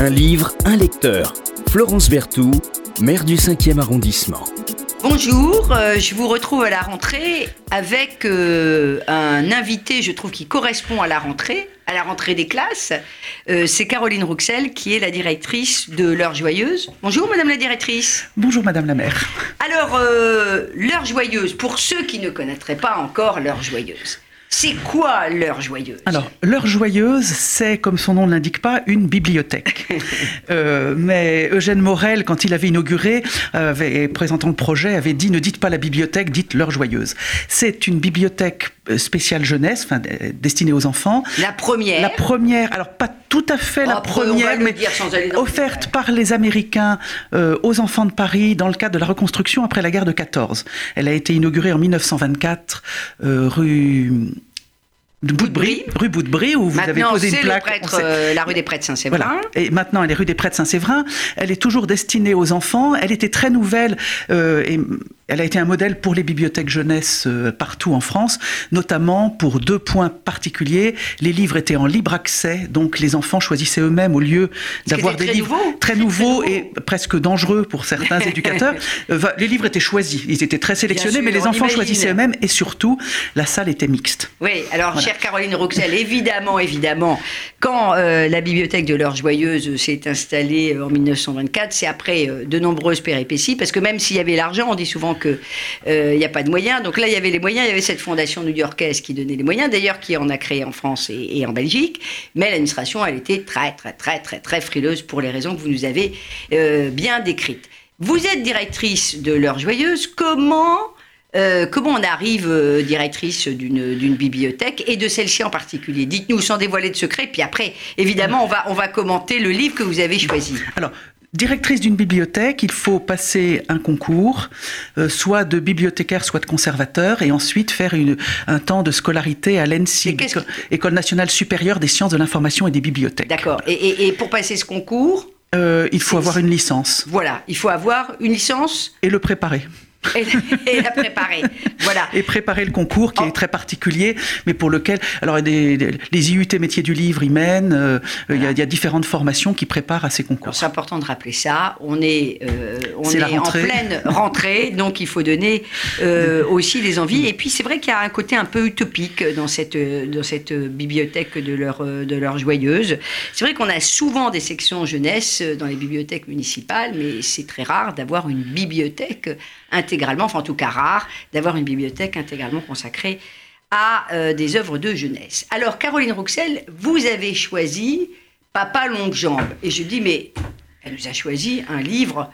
Un livre, un lecteur. Florence Berthoud, maire du 5e arrondissement. Bonjour, euh, je vous retrouve à la rentrée avec euh, un invité, je trouve, qui correspond à la rentrée, à la rentrée des classes. Euh, c'est Caroline Rouxel, qui est la directrice de L'heure joyeuse. Bonjour, madame la directrice. Bonjour, madame la maire. Alors, L'heure joyeuse, pour ceux qui ne connaîtraient pas encore L'heure joyeuse. C'est quoi l'heure joyeuse? Alors, l'heure joyeuse, c'est, comme son nom ne l'indique pas, une bibliothèque. euh, mais Eugène Morel, quand il avait inauguré, avait, présentant le projet, avait dit ne dites pas la bibliothèque, dites l'heure joyeuse. C'est une bibliothèque euh, spéciale jeunesse, enfin, destinée aux enfants. La première La première, alors pas tout à fait la première, mais offerte par les Américains euh, aux enfants de Paris dans le cadre de la reconstruction après la guerre de 14. Elle a été inaugurée en 1924 euh, rue de Bout-de-Brie, rue Bout-de-Brie, où vous avez posé une plaque. Prêtre, euh, la rue des Prêtres Saint-Séverin. Voilà. Et maintenant, elle est rue des Prêtres Saint-Séverin. Elle est toujours destinée aux enfants. Elle était très nouvelle euh, et elle a été un modèle pour les bibliothèques jeunesse euh, partout en France, notamment pour deux points particuliers. Les livres étaient en libre accès, donc les enfants choisissaient eux-mêmes au lieu d'avoir des livres très nouveaux et presque dangereux pour certains éducateurs. Euh, les livres étaient choisis, ils étaient très sélectionnés, mais les enfants choisissaient eux-mêmes et surtout, la salle était mixte. Oui, alors chère Caroline Roxel, évidemment, évidemment, quand euh, la bibliothèque de l'heure joyeuse s'est installée en 1924, c'est après de nombreuses péripéties, parce que même s'il y avait l'argent, on dit souvent qu'il euh, n'y a pas de moyens. Donc là, il y avait les moyens, il y avait cette fondation new-yorkaise qui donnait les moyens, d'ailleurs qui en a créé en France et, en Belgique. Mais l'administration, elle était très, très, très, très, très frileuse pour les raisons que vous nous avez euh, bien décrites. Vous êtes directrice de l'heure joyeuse. Comment euh, comment on arrive directrice d'une bibliothèque et de celle-ci en particulier? Dites-nous sans dévoiler de secret, puis après, évidemment, on va, on va commenter le livre que vous avez choisi. Alors, Directrice d'une bibliothèque, il faut passer un concours, euh, soit de bibliothécaire, soit de conservateur, et ensuite faire une, un temps de scolarité à l'ENSI, École nationale supérieure des sciences de l'information et des bibliothèques. D'accord. Et, pour passer ce concours euh, Il faut avoir une licence. Voilà, il faut avoir une licence. Et le préparer et, la préparer. Voilà. Et préparer le concours qui est très particulier, mais pour lequel, alors des, les IUT métiers du livre y mènent. Euh, il, y a, différentes formations qui préparent à ces concours. C'est important de rappeler ça. On est, euh, on est, en pleine rentrée, donc il faut donner euh, aussi des envies. Et puis c'est vrai qu'il y a un côté un peu utopique dans cette dans cette bibliothèque de leur de leur joyeuse. C'est vrai qu'on a souvent des sections jeunesse dans les bibliothèques municipales, mais c'est très rare d'avoir une bibliothèque intégralement, enfin en tout cas rare, d'avoir une bibliothèque intégralement consacrée à euh, des œuvres de jeunesse. Alors, Caroline Rouxel, vous avez choisi Papa Longue Jambe. Et je dis, mais elle nous a choisi un livre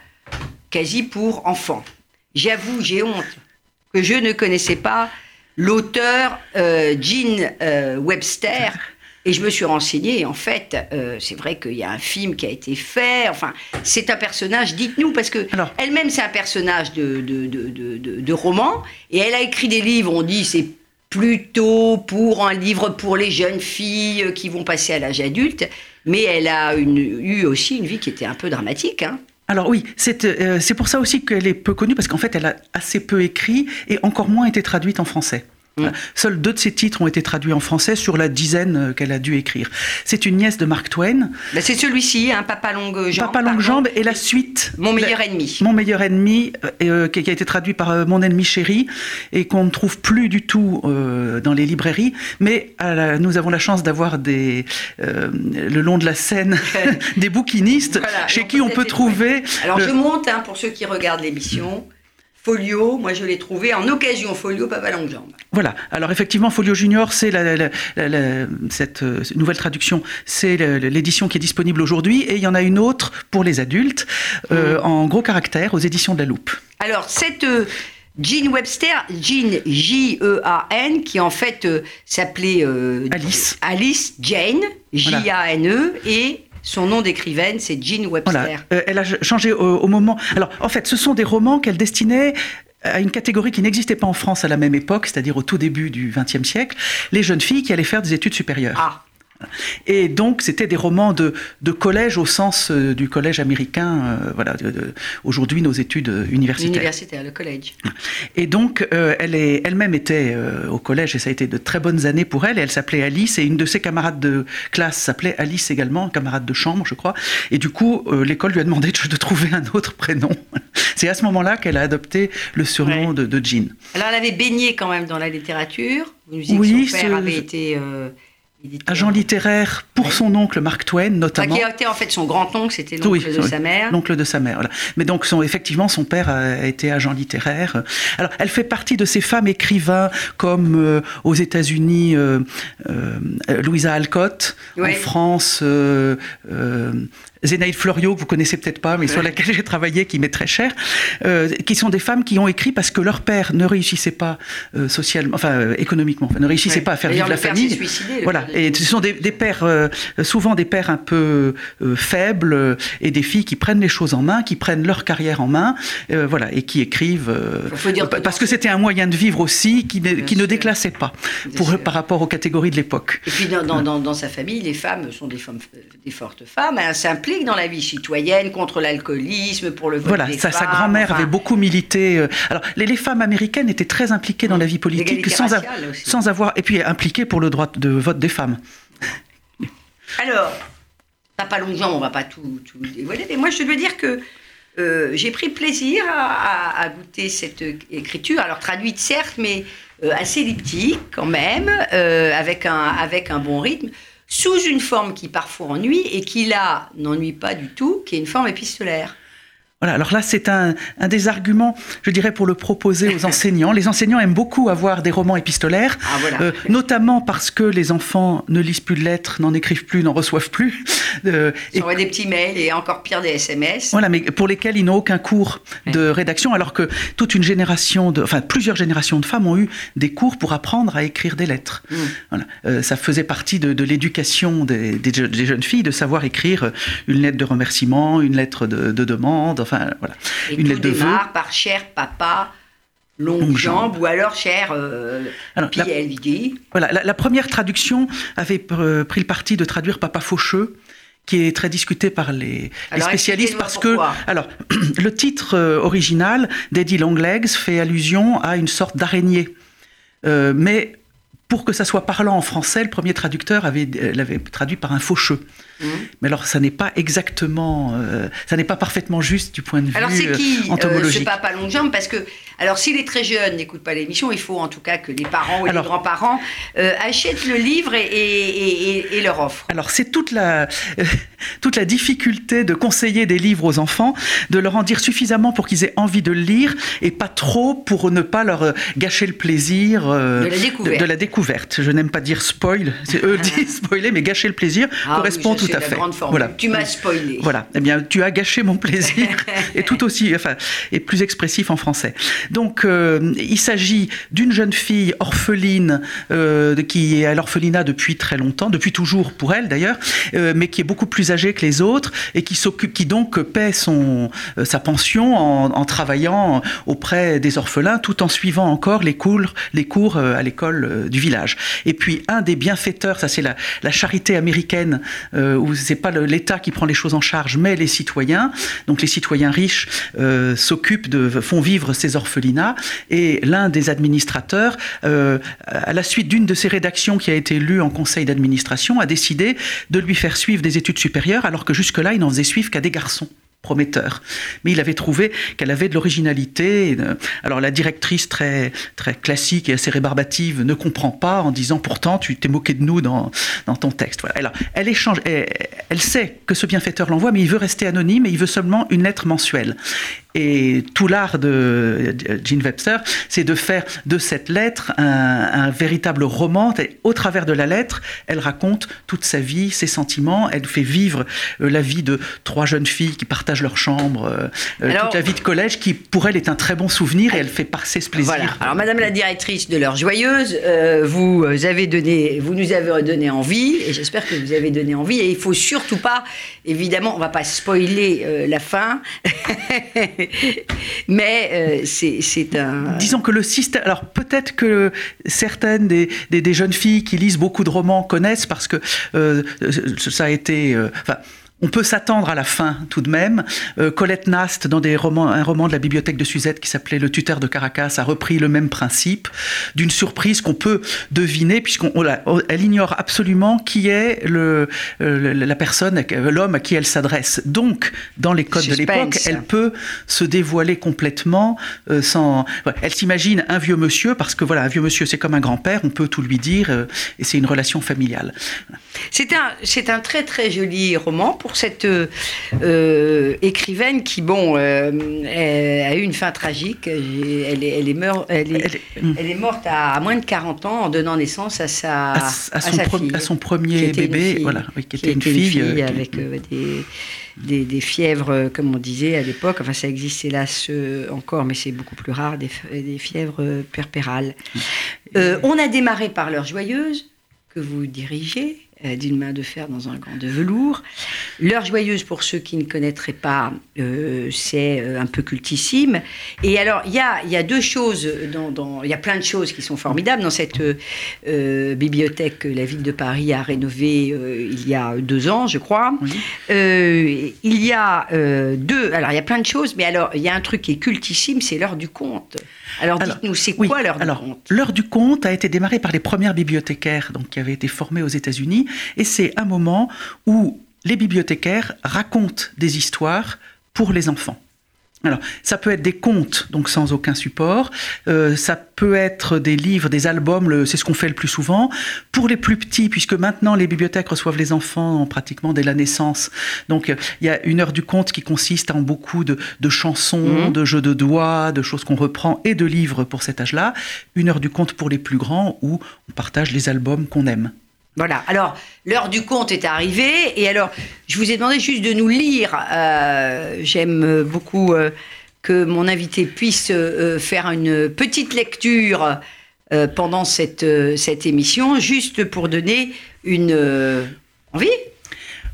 quasi pour enfants. J'avoue, j'ai honte que je ne connaissais pas l'auteur euh, Jean euh, Webster et je me suis renseignée, et en fait, euh, c'est vrai qu'il y a un film qui a été fait. Enfin, c'est un personnage, dites-nous, parce que elle-même, c'est un personnage de, de, de, de, roman, et elle a écrit des livres, on dit c'est plutôt pour un livre pour les jeunes filles qui vont passer à l'âge adulte, mais elle a une, eu aussi une vie qui était un peu dramatique. Hein. Alors oui, euh, c'est pour ça aussi qu'elle est peu connue, parce qu'en fait, elle a assez peu écrit et encore moins été traduite en français. Mm. Seuls deux de ses titres ont été traduits en français sur la dizaine euh, qu'elle a dû écrire. C'est une nièce de Mark Twain. Bah, c'est celui-ci, hein, Papa Longue Jambe. Papa Longue Jambe et la suite. Mon meilleur ennemi. Mon meilleur ennemi, euh, euh, qui a été traduit par Mon ennemi chéri et qu'on ne trouve plus du tout dans les librairies. Mais nous avons la chance d'avoir des le long de la scène des bouquinistes chez qui on peut trouver. Alors je monte hein, pour ceux qui regardent l'émission. Folio, moi je l'ai trouvé en occasion Folio Papa Longue Jambe. Voilà, alors effectivement Folio Junior, c'est cette euh, nouvelle traduction, c'est l'édition qui est disponible aujourd'hui et il y en a une autre pour les adultes euh, mmh. en gros caractère aux éditions de la Loupe. Alors cette euh, Jean Webster, Jean J-E-A-N, qui en fait s'appelait Alice. Alice Jane, J-A-N-E, et son nom d'écrivaine, c'est Jean Webster. Euh, elle a changé au, moment. Alors, en fait, ce sont des romans qu'elle destinait à une catégorie qui n'existait pas en France à la même époque, c'est-à-dire au tout début du XXe siècle, les jeunes filles qui allaient faire des études supérieures. Ah. Et donc, c'était des romans de, de, collège au sens euh, du collège américain, euh, voilà, aujourd'hui nos études universitaires. Universitaire, le collège. Et donc, euh, elle est elle-même était au collège et ça a été de très bonnes années pour elle. Et elle s'appelait Alice et une de ses camarades de classe s'appelait Alice également, camarade de chambre, je crois. Et du coup, l'école lui a demandé de, trouver un autre prénom. C'est à ce moment-là qu'elle a adopté le surnom de, de, Jean. Alors, elle avait baigné quand même dans la littérature. Vous nous oui, son père avait été Agent littéraire pour son oncle Mark Twain, notamment. qui a été en fait son grand-oncle, c'était l'oncle de sa mère. L'oncle de sa mère, voilà. Mais donc, son, effectivement, son père a été agent littéraire. Alors, elle fait partie de ces femmes écrivains comme euh, aux États-Unis, euh, euh, Louisa Alcott, en France, Zénaïde Florio, que vous connaissez peut-être pas, mais sur laquelle j'ai travaillé, qui m'est très cher, euh, qui sont des femmes qui ont écrit parce que leur père ne réussissait pas euh, socialement, enfin euh, économiquement, ne réussissait pas à faire vivre la famille. voilà, et ce sont des, pères, souvent des pères un peu faibles et des filles qui prennent les choses en main, qui prennent leur carrière en main, voilà, et qui écrivent. parce que c'était un moyen de vivre aussi qui, qui ne déclassait pas pour, par rapport aux catégories de l'époque. Et puis dans, dans, dans, sa famille, les femmes sont des, femmes, des fortes femmes, elles dans la vie citoyenne, contre l'alcoolisme, pour le vote voilà, des sa, femmes. Sa grand-mère avait beaucoup milité. Euh, alors, les, les, femmes américaines étaient très impliquées dans la vie politique, sans, sans avoir. Et puis impliquées pour le droit de vote des femmes. Alors, ça pas longtemps, on va pas tout, tout dévoiler, mais moi je dois dire que euh, j'ai pris plaisir à, goûter cette écriture, alors traduite certes, mais euh, assez elliptique quand même, avec, un, avec un bon rythme sous une forme qui parfois ennuie et qui là n'ennuie pas du tout, qui est une forme épistolaire. Voilà, alors là, c'est un, des arguments, je dirais, pour le proposer aux enseignants. Les enseignants aiment beaucoup avoir des romans épistolaires, ah, euh, notamment parce que les enfants ne lisent plus de lettres, n'en écrivent plus, n'en reçoivent plus. Euh, ils envoient des petits mails et encore pire des SMS. Voilà, mais pour lesquels ils n'ont aucun cours de rédaction, alors que toute une génération, de, enfin plusieurs générations de femmes ont eu des cours pour apprendre à écrire des lettres. Mmh. Voilà. Euh, ça faisait partie de, l'éducation des, jeunes filles de savoir écrire une lettre de remerciement, une lettre de, de demande Enfin, voilà. Et une lettre de démarre par cher papa. Longue, jambe, ou alors cher euh, alors, la, Voilà, la, première traduction avait pris le parti de traduire Papa Faucheux, qui est très discuté par les, spécialistes parce que, alors, le titre euh, original d'Eddie Longlegs fait allusion à une sorte d'araignée, euh, mais pour que ça soit parlant en français, le premier traducteur avait l'avait traduit par un faucheux. Mmh. Mais alors, ça n'est pas exactement, euh, ça n'est pas parfaitement juste du point de vue alors, c'est qui, euh, entomologique. Euh, ce papa longue jambe Parce que, alors, s'il est très jeune, n'écoute pas l'émission, il faut en tout cas que les parents ou les grands-parents euh, achètent le livre et, et, et, leur offrent. Alors, c'est toute la, toute la difficulté de conseiller des livres aux enfants, de leur en dire suffisamment pour qu'ils aient envie de le lire et pas trop pour ne pas leur gâcher le plaisir de, la découverte. De, la découverte. Je n'aime pas dire spoil, c'est eux disent spoiler, mais gâcher le plaisir ah correspond tout à fait. Voilà. Tu m'as spoilé. Voilà. Eh bien, tu as gâché mon plaisir, et tout aussi, enfin, et plus expressif en français. Donc, euh, il s'agit d'une jeune fille orpheline euh, qui est à l'orphelinat depuis très longtemps, depuis toujours pour elle d'ailleurs, euh, mais qui est beaucoup plus âgée que les autres et qui s'occupe, qui donc paie son sa pension en, travaillant auprès des orphelins, tout en suivant encore les cours, les cours à l'école du village. Et puis, un des bienfaiteurs, ça c'est la, charité américaine où c'est pas l'État qui prend les choses en charge, mais les citoyens. Donc les citoyens riches euh, s'occupent de font vivre ces orphelinats. Et l'un des administrateurs, euh, à la suite d'une de ces rédactions qui a été lue en conseil d'administration, a décidé de lui faire suivre des études supérieures, alors que jusque-là, il n'en faisait suivre qu'à des garçons prometteur. Mais il avait trouvé qu'elle avait de l'originalité. Alors la directrice très, très classique et assez rébarbative ne comprend pas en disant pourtant tu t'es moqué de nous dans, dans ton texte. Voilà. Elle échange, elle, elle sait que ce bienfaiteur l'envoie, mais il veut rester anonyme et il veut seulement une lettre mensuelle. Et tout l'art de Jean Webster, c'est de faire de cette lettre un, véritable roman. Et au travers de la lettre, elle raconte toute sa vie, ses sentiments. Elle fait vivre euh, la vie de trois jeunes filles qui partagent leur chambre, euh, euh, toute la vie de collège, qui pour elle est un très bon souvenir et elle fait passer ce plaisir. Voilà. Alors, Madame la directrice de l'heure joyeuse, vous avez donné, vous nous avez donné envie, et j'espère que vous avez donné envie. Et il faut surtout pas, évidemment, on va pas spoiler la fin. Mais c'est un. Disons que le système. Alors peut-être que certaines des, des, jeunes filles qui lisent beaucoup de romans connaissent parce que ça a été. Enfin, on peut s'attendre à la fin tout de même. Euh, Colette Nast, dans des romans, un roman de la bibliothèque de Suzette qui s'appelait Le tuteur de Caracas, a repris le même principe d'une surprise qu'on peut deviner puisqu'elle ignore absolument qui est le, euh, la personne, l'homme à qui elle s'adresse. Donc, dans les codes de l'époque, elle peut se dévoiler complètement euh, sans. Elle s'imagine un vieux monsieur parce que voilà, un vieux monsieur c'est comme un grand-père, on peut tout lui dire et c'est une relation familiale. C'est un, c'est un très très joli roman pour cette euh, écrivaine qui, bon, euh, a eu une fin tragique. Elle est, elle est, elle est, elle est, morte à, moins de 40 ans en donnant naissance à sa, à, son, fille, à son, premier bébé, voilà, qui était une fille, euh, avec des, des, des, fièvres, comme on disait à l'époque. Enfin, ça existe hélas encore, mais c'est beaucoup plus rare, des, des fièvres perpérales. on a démarré par l'heure joyeuse que vous dirigez. Euh, d'une main de fer dans un gant de velours. L'heure joyeuse, pour ceux qui ne connaîtraient pas, euh, c'est euh, un peu cultissime. Et alors, il y a, y a, deux choses, il y a plein de choses qui sont formidables dans cette bibliothèque que la ville de Paris a rénovée il y a deux ans, je crois. il y a deux, alors il y a plein de choses, mais alors il y a un truc qui est cultissime, c'est l'heure du conte. Alors, dites-nous, c'est quoi l'heure du conte? L'heure du conte a été démarrée par les premières bibliothécaires donc, qui avaient été formées aux États-Unis et c'est un moment où les bibliothécaires racontent des histoires pour les enfants. Alors, ça peut être des contes, donc sans aucun support. Euh, ça peut être des livres, des albums, c'est ce qu'on fait le plus souvent. Pour les plus petits, puisque maintenant les bibliothèques reçoivent les enfants pratiquement dès la naissance. Donc, il y a une heure du conte qui consiste en beaucoup de, chansons, mmh. de jeux de doigts, de choses qu'on reprend et de livres pour cet âge-là. Une heure du conte pour les plus grands où on partage les albums qu'on aime. Voilà. Alors, l'heure du conte est arrivée. Et alors, je vous ai demandé juste de nous lire. Euh, j'aime beaucoup euh, que mon invité puisse euh, faire une petite lecture pendant cette, cette émission, juste pour donner une envie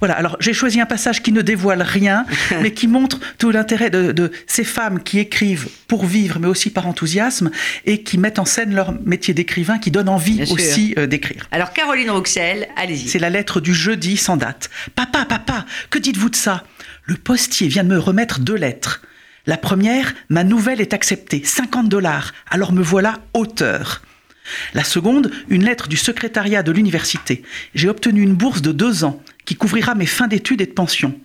voilà, alors j'ai choisi un passage qui ne dévoile rien, mais qui montre tout l'intérêt de, ces femmes qui écrivent pour vivre, mais aussi par enthousiasme, et qui mettent en scène leur métier d'écrivain, qui donne envie aussi euh, d'écrire. Alors Caroline Roxel, allez-y. C'est la lettre du jeudi sans date. Papa, papa, que dites-vous de ça? Le postier vient de me remettre deux lettres. La première, ma nouvelle est acceptée, 50 dollars, alors me voilà auteur. La seconde, une lettre du secrétariat de l'université. J'ai obtenu une bourse de deux ans qui couvrira mes fins d'études et de pension.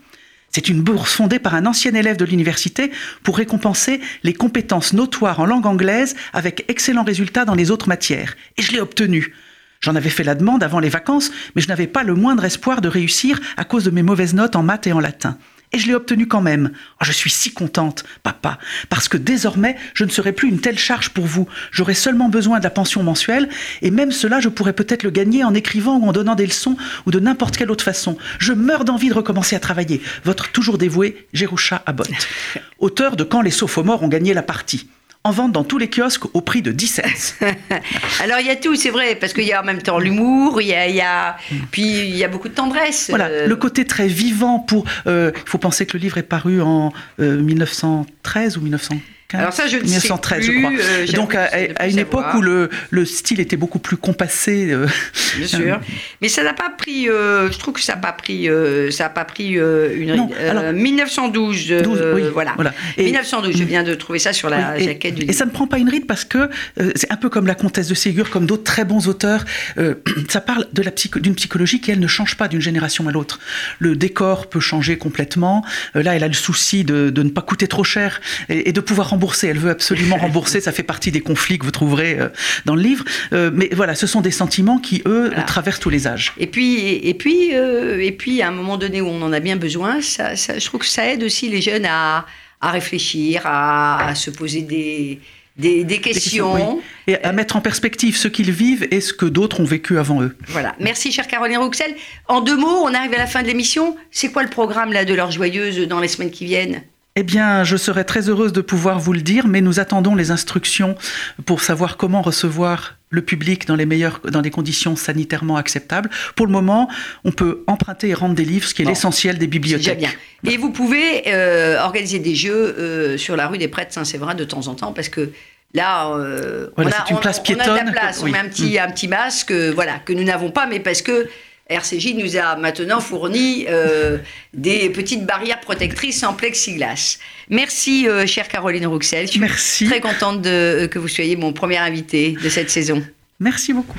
C'est une bourse fondée par un ancien élève de l'université pour récompenser les compétences notoires en langue anglaise avec excellents résultats dans les autres matières. Et je l'ai obtenue. J'en avais fait la demande avant les vacances, mais je n'avais pas le moindre espoir de réussir à cause de mes mauvaises notes en maths et en latin. Et je l'ai obtenu quand même. Oh, je suis si contente, papa, parce que désormais, je ne serai plus une telle charge pour vous. J'aurai seulement besoin de la pension mensuelle, et même cela, je pourrais peut-être le gagner en écrivant ou en donnant des leçons, ou de n'importe quelle autre façon. Je meurs d'envie de recommencer à travailler. Votre toujours dévoué, Jerusha Abbott. Auteur de Quand les sophomores ont gagné la partie en vente dans tous les kiosques au prix de 10 cents. Alors il y a tout, c'est vrai, parce qu'il y a en même temps l'humour, il y a, puis il y a beaucoup de tendresse. Voilà, euh. le côté très vivant pour. Euh, il faut penser que le livre est paru en 1913 euh, ou 1915. Alors ça, je 1913, je crois. Euh, Donc à, une époque où le, le, style était beaucoup plus compassé. Euh, Bien sûr. Mais ça n'a pas pris. Euh, je trouve que ça n'a pas pris. ça n'a pas pris une. Non, alors, 1912. 12, oui, voilà. voilà. Et, 1912. Je viens de trouver ça sur la jaquette du. Et ça ne prend pas une ride parce que c'est un peu comme la comtesse de Ségur, comme d'autres très bons auteurs. ça parle de la d'une psychologie qui elle ne change pas d'une génération à l'autre. Le décor peut changer complètement. là, elle a le souci de, de ne pas coûter trop cher et, et de pouvoir rembourser. Elle veut absolument rembourser. Ça fait partie des conflits que vous trouverez euh, dans le livre. Euh, mais voilà, ce sont des sentiments qui, eux, traversent tous les âges. Et puis, et puis, euh, et puis, à un moment donné où on en a bien besoin, ça, je trouve que ça aide aussi les jeunes à, à réfléchir, à, se poser des, des, questions. Et à mettre en perspective ce qu'ils vivent et ce que d'autres ont vécu avant eux. Voilà. Merci, chère Caroline Rouxel. En deux mots, on arrive à la fin de l'émission. C'est quoi le programme là, de l'heure joyeuse dans les semaines qui viennent? Eh bien, je serais très heureuse de pouvoir vous le dire, mais nous attendons les instructions pour savoir comment recevoir le public dans les meilleures, dans des conditions sanitairement acceptables. Pour le moment, on peut emprunter et rendre des livres, ce qui est l'essentiel des bibliothèques. Déjà bien. Et vous pouvez euh, organiser des jeux euh, sur la rue des Prêtres Saint-Séverin de temps en temps, parce que là, euh, on, a, une place piétonne. on a de la place, on met un petit, un petit masque, voilà, que nous n'avons pas, mais parce que RCJ nous a maintenant fourni des petites barrières protectrices en plexiglas. Merci, chère Caroline Rouxel. Je suis Merci. très contente de, que vous soyez mon premier invité de cette saison. Merci beaucoup.